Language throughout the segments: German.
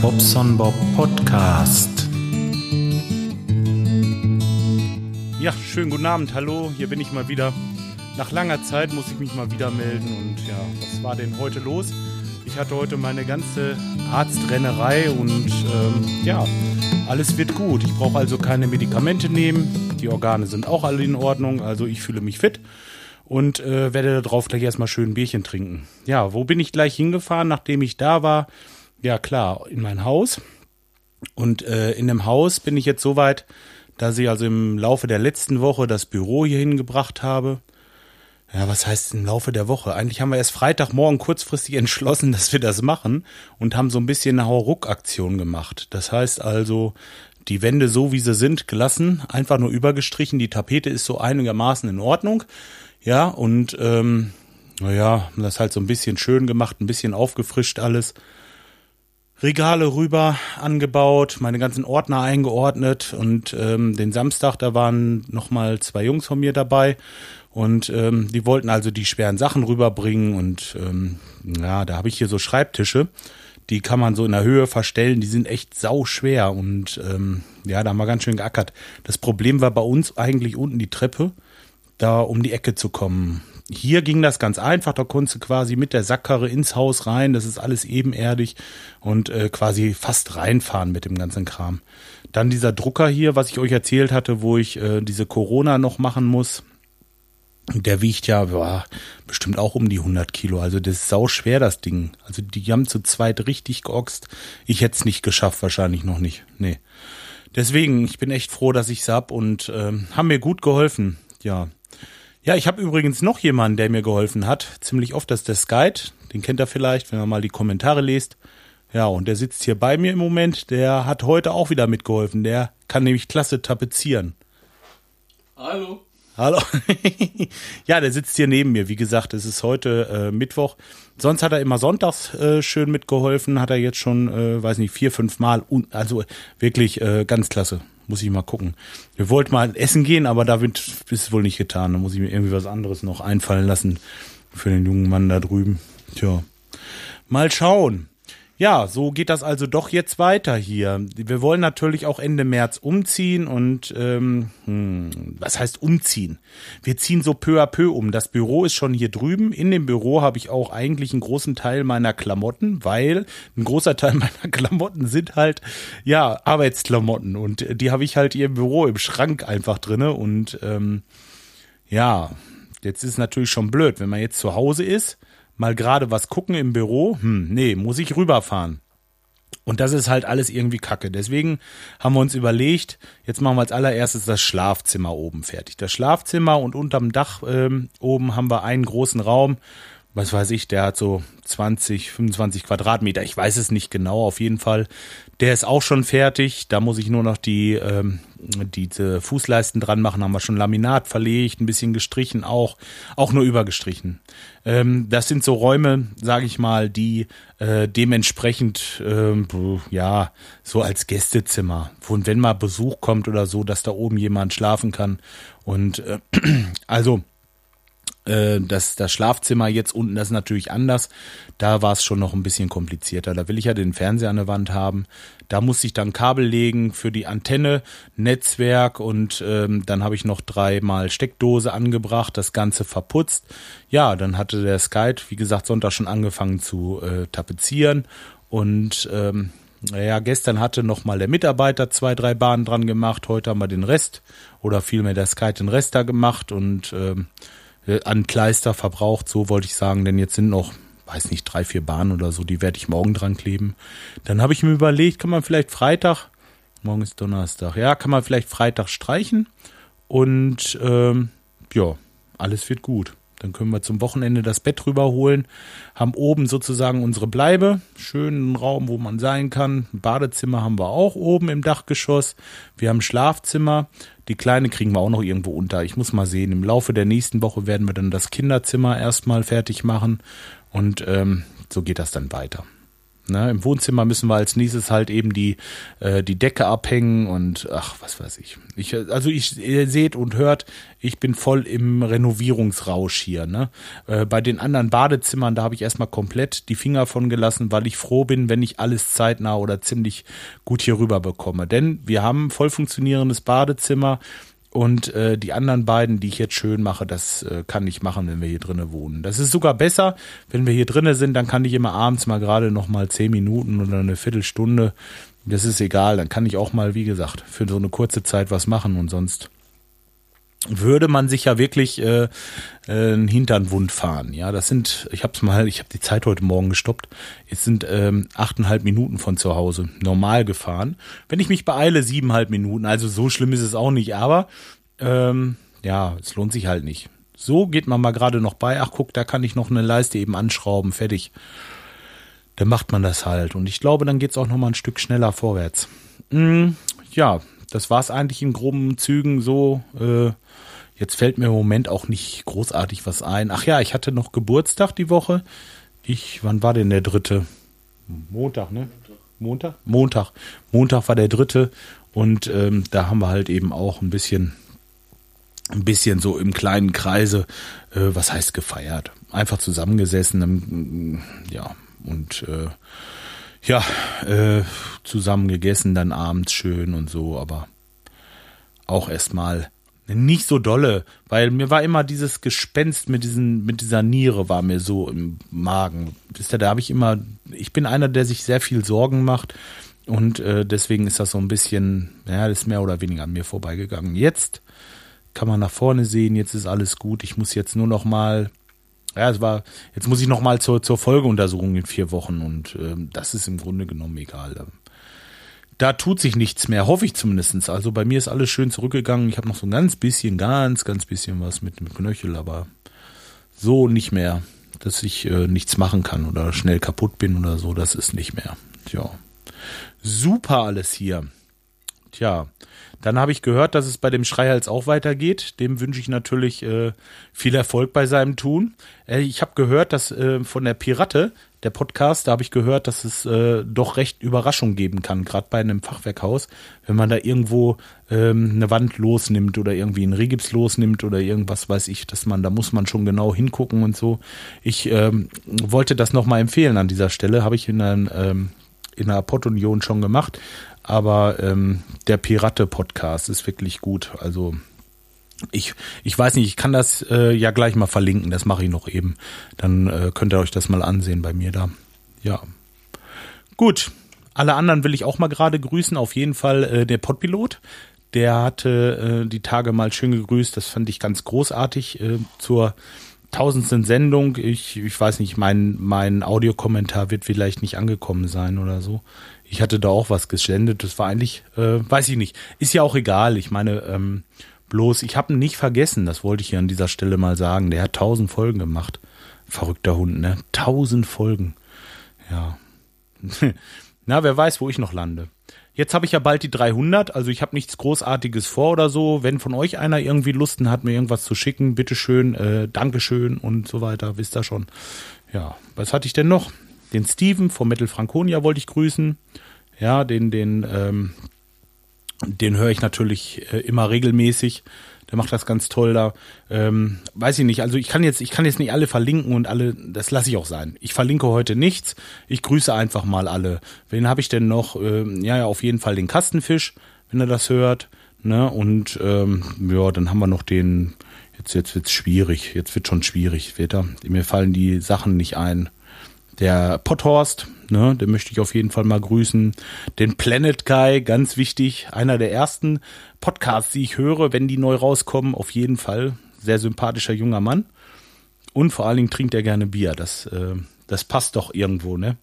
Bobson Bob Podcast. Ja, schönen guten Abend, hallo, hier bin ich mal wieder. Nach langer Zeit muss ich mich mal wieder melden und ja, was war denn heute los? Ich hatte heute meine ganze Arztrennerei und ähm, ja, alles wird gut. Ich brauche also keine Medikamente nehmen. Die Organe sind auch alle in Ordnung, also ich fühle mich fit und äh, werde darauf gleich erstmal schön ein Bierchen trinken. Ja, wo bin ich gleich hingefahren, nachdem ich da war? Ja, klar, in mein Haus. Und äh, in dem Haus bin ich jetzt soweit, dass ich also im Laufe der letzten Woche das Büro hier hingebracht habe. Ja, was heißt im Laufe der Woche? Eigentlich haben wir erst Freitagmorgen kurzfristig entschlossen, dass wir das machen und haben so ein bisschen eine Hauruck-Aktion gemacht. Das heißt also, die Wände so wie sie sind gelassen, einfach nur übergestrichen. Die Tapete ist so einigermaßen in Ordnung. Ja, und ähm, naja, das halt so ein bisschen schön gemacht, ein bisschen aufgefrischt alles. Regale rüber angebaut, meine ganzen Ordner eingeordnet und ähm, den Samstag, da waren nochmal zwei Jungs von mir dabei und ähm, die wollten also die schweren Sachen rüberbringen und ähm, ja, da habe ich hier so Schreibtische, die kann man so in der Höhe verstellen, die sind echt sau schwer und ähm, ja, da haben wir ganz schön geackert. Das Problem war bei uns eigentlich unten die Treppe, da um die Ecke zu kommen. Hier ging das ganz einfach, da konntest du quasi mit der Sackkarre ins Haus rein, das ist alles ebenerdig und äh, quasi fast reinfahren mit dem ganzen Kram. Dann dieser Drucker hier, was ich euch erzählt hatte, wo ich äh, diese Corona noch machen muss, der wiegt ja boah, bestimmt auch um die 100 Kilo. Also das ist sau schwer, das Ding. Also die haben zu zweit richtig geoxt. Ich hätte es nicht geschafft, wahrscheinlich noch nicht. Nee. Deswegen, ich bin echt froh, dass ich's hab und äh, haben mir gut geholfen. Ja. Ja, ich habe übrigens noch jemanden, der mir geholfen hat. Ziemlich oft, das ist der Skype. Den kennt er vielleicht, wenn er mal die Kommentare liest. Ja, und der sitzt hier bei mir im Moment. Der hat heute auch wieder mitgeholfen. Der kann nämlich klasse tapezieren. Hallo. Hallo. ja, der sitzt hier neben mir. Wie gesagt, es ist heute äh, Mittwoch. Sonst hat er immer sonntags äh, schön mitgeholfen. Hat er jetzt schon, äh, weiß nicht, vier, fünf Mal. Also wirklich äh, ganz klasse. Muss ich mal gucken. Wir wollten mal essen gehen, aber da wird, ist es wohl nicht getan. Da muss ich mir irgendwie was anderes noch einfallen lassen für den jungen Mann da drüben. Tja. Mal schauen. Ja, so geht das also doch jetzt weiter hier. Wir wollen natürlich auch Ende März umziehen und ähm, hm, was heißt umziehen? Wir ziehen so peu à peu um. Das Büro ist schon hier drüben. In dem Büro habe ich auch eigentlich einen großen Teil meiner Klamotten, weil ein großer Teil meiner Klamotten sind halt ja Arbeitsklamotten und die habe ich halt hier im Büro im Schrank einfach drinne und ähm, ja, jetzt ist es natürlich schon blöd, wenn man jetzt zu Hause ist mal gerade was gucken im Büro, hm, nee, muss ich rüberfahren. Und das ist halt alles irgendwie kacke. Deswegen haben wir uns überlegt, jetzt machen wir als allererstes das Schlafzimmer oben fertig. Das Schlafzimmer und unterm Dach ähm, oben haben wir einen großen Raum. Was weiß ich, der hat so 20, 25 Quadratmeter. Ich weiß es nicht genau, auf jeden Fall. Der ist auch schon fertig. Da muss ich nur noch die, ähm, diese Fußleisten dran machen. Haben wir schon Laminat verlegt, ein bisschen gestrichen auch, auch nur übergestrichen. Ähm, das sind so Räume, sage ich mal, die äh, dementsprechend, äh, ja, so als Gästezimmer. Und wenn mal Besuch kommt oder so, dass da oben jemand schlafen kann. Und äh, also das, das Schlafzimmer jetzt unten, das ist natürlich anders. Da war es schon noch ein bisschen komplizierter. Da will ich ja den Fernseher an der Wand haben. Da muss ich dann Kabel legen für die Antenne, Netzwerk und ähm, dann habe ich noch dreimal Steckdose angebracht, das Ganze verputzt. Ja, dann hatte der Skype, wie gesagt, Sonntag schon angefangen zu äh, tapezieren und ähm, naja, gestern hatte noch mal der Mitarbeiter zwei, drei Bahnen dran gemacht. Heute haben wir den Rest oder vielmehr der Sky den Rest da gemacht und ähm, äh, an Kleister verbraucht, so wollte ich sagen, denn jetzt sind noch, weiß nicht, drei, vier Bahnen oder so, die werde ich morgen dran kleben. Dann habe ich mir überlegt, kann man vielleicht Freitag, morgen ist Donnerstag, ja, kann man vielleicht Freitag streichen und ähm, ja, alles wird gut. Dann können wir zum Wochenende das Bett rüberholen, haben oben sozusagen unsere Bleibe, schönen Raum, wo man sein kann. Ein Badezimmer haben wir auch oben im Dachgeschoss. Wir haben Schlafzimmer. Die Kleine kriegen wir auch noch irgendwo unter. Ich muss mal sehen. Im Laufe der nächsten Woche werden wir dann das Kinderzimmer erstmal fertig machen und ähm, so geht das dann weiter. Ne? Im Wohnzimmer müssen wir als nächstes halt eben die, äh, die Decke abhängen und ach, was weiß ich. ich also ich, ihr seht und hört, ich bin voll im Renovierungsrausch hier. Ne? Äh, bei den anderen Badezimmern, da habe ich erstmal komplett die Finger von gelassen, weil ich froh bin, wenn ich alles zeitnah oder ziemlich gut hier rüber bekomme. Denn wir haben ein voll funktionierendes Badezimmer und äh, die anderen beiden, die ich jetzt schön mache, das äh, kann ich machen, wenn wir hier drinnen wohnen. Das ist sogar besser, wenn wir hier drinnen sind, dann kann ich immer abends mal gerade noch mal zehn Minuten oder eine Viertelstunde. Das ist egal, dann kann ich auch mal, wie gesagt, für so eine kurze Zeit was machen und sonst würde man sich ja wirklich äh, äh, einen Hintern wund fahren. Ja, das sind, ich habe es mal, ich habe die Zeit heute Morgen gestoppt. Es sind ähm, achteinhalb Minuten von zu Hause normal gefahren. Wenn ich mich beeile, siebeneinhalb Minuten. Also so schlimm ist es auch nicht, aber ähm, ja, es lohnt sich halt nicht. So geht man mal gerade noch bei. Ach guck, da kann ich noch eine Leiste eben anschrauben, fertig. Dann macht man das halt. Und ich glaube, dann geht's auch noch mal ein Stück schneller vorwärts. Mm, ja, das war's eigentlich in groben Zügen so. Äh, Jetzt fällt mir im Moment auch nicht großartig was ein. Ach ja, ich hatte noch Geburtstag die Woche. Ich, wann war denn der dritte? Montag, ne? Montag? Montag. Montag war der dritte. Und ähm, da haben wir halt eben auch ein bisschen, ein bisschen so im kleinen Kreise, äh, was heißt gefeiert? Einfach zusammengesessen, ja, und äh, ja, äh, zusammen gegessen, dann abends schön und so, aber auch erstmal nicht so dolle, weil mir war immer dieses Gespenst mit diesen, mit dieser Niere war mir so im Magen. Wisst ihr, da habe ich immer, ich bin einer, der sich sehr viel Sorgen macht und äh, deswegen ist das so ein bisschen, ja, das ist mehr oder weniger an mir vorbeigegangen. Jetzt kann man nach vorne sehen, jetzt ist alles gut. Ich muss jetzt nur noch mal, ja, es war, jetzt muss ich noch mal zur, zur Folgeuntersuchung in vier Wochen und äh, das ist im Grunde genommen egal da tut sich nichts mehr, hoffe ich zumindestens. Also bei mir ist alles schön zurückgegangen. Ich habe noch so ein ganz bisschen, ganz, ganz bisschen was mit dem Knöchel, aber so nicht mehr, dass ich äh, nichts machen kann oder schnell kaputt bin oder so, das ist nicht mehr. Tja. Super alles hier. Tja, dann habe ich gehört, dass es bei dem Schreihals auch weitergeht. Dem wünsche ich natürlich äh, viel Erfolg bei seinem Tun. Äh, ich habe gehört, dass äh, von der Pirate, der Podcast, da habe ich gehört, dass es äh, doch recht Überraschung geben kann, gerade bei einem Fachwerkhaus, wenn man da irgendwo ähm, eine Wand losnimmt oder irgendwie einen Regips losnimmt oder irgendwas weiß ich, dass man, da muss man schon genau hingucken und so. Ich ähm, wollte das nochmal empfehlen an dieser Stelle, habe ich in einer, ähm, in einer Pottunion schon gemacht, aber ähm, der Pirate-Podcast ist wirklich gut. Also ich, ich weiß nicht, ich kann das äh, ja gleich mal verlinken, das mache ich noch eben. Dann äh, könnt ihr euch das mal ansehen bei mir da. Ja. Gut. Alle anderen will ich auch mal gerade grüßen. Auf jeden Fall äh, der Podpilot. Der hatte äh, die Tage mal schön gegrüßt. Das fand ich ganz großartig äh, zur tausendsten Sendung. Ich, ich weiß nicht, mein, mein Audiokommentar wird vielleicht nicht angekommen sein oder so. Ich hatte da auch was gesendet. Das war eigentlich, äh, weiß ich nicht. Ist ja auch egal. Ich meine, ähm, Bloß, ich habe ihn nicht vergessen, das wollte ich hier an dieser Stelle mal sagen. Der hat tausend Folgen gemacht. Verrückter Hund, ne? Tausend Folgen. Ja. Na, wer weiß, wo ich noch lande. Jetzt habe ich ja bald die 300, also ich habe nichts Großartiges vor oder so. Wenn von euch einer irgendwie Lusten hat, mir irgendwas zu schicken, bitteschön, äh, Dankeschön und so weiter, wisst ihr schon. Ja, was hatte ich denn noch? Den Steven vom Metal Franconia wollte ich grüßen. Ja, den, den, ähm, den höre ich natürlich äh, immer regelmäßig. Der macht das ganz toll da. Ähm, weiß ich nicht. Also ich kann jetzt, ich kann jetzt nicht alle verlinken und alle, das lasse ich auch sein. Ich verlinke heute nichts. Ich grüße einfach mal alle. Wen habe ich denn noch? Ähm, ja, auf jeden Fall den Kastenfisch, wenn er das hört. Ne? Und ähm, ja, dann haben wir noch den. Jetzt, jetzt wird's schwierig. Jetzt wird schon schwierig, wird er. Mir fallen die Sachen nicht ein. Der Potthorst, ne, den möchte ich auf jeden Fall mal grüßen. Den Planet Guy, ganz wichtig, einer der ersten Podcasts, die ich höre, wenn die neu rauskommen, auf jeden Fall. Sehr sympathischer junger Mann. Und vor allen Dingen trinkt er gerne Bier. Das, äh, das passt doch irgendwo, ne?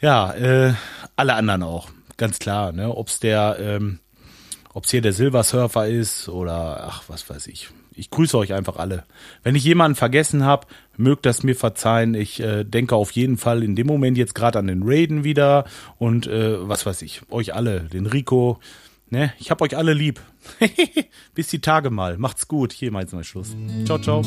Ja, äh, alle anderen auch, ganz klar, ne? Ob's der, ähm, ob's hier der Silversurfer ist oder ach, was weiß ich ich grüße euch einfach alle. Wenn ich jemanden vergessen habe, mögt das mir verzeihen. Ich äh, denke auf jeden Fall in dem Moment jetzt gerade an den Raiden wieder und äh, was weiß ich, euch alle, den Rico. Ne, ich hab euch alle lieb. Bis die Tage mal. Macht's gut. Hier mal jetzt mal Schluss. Ciao, ciao.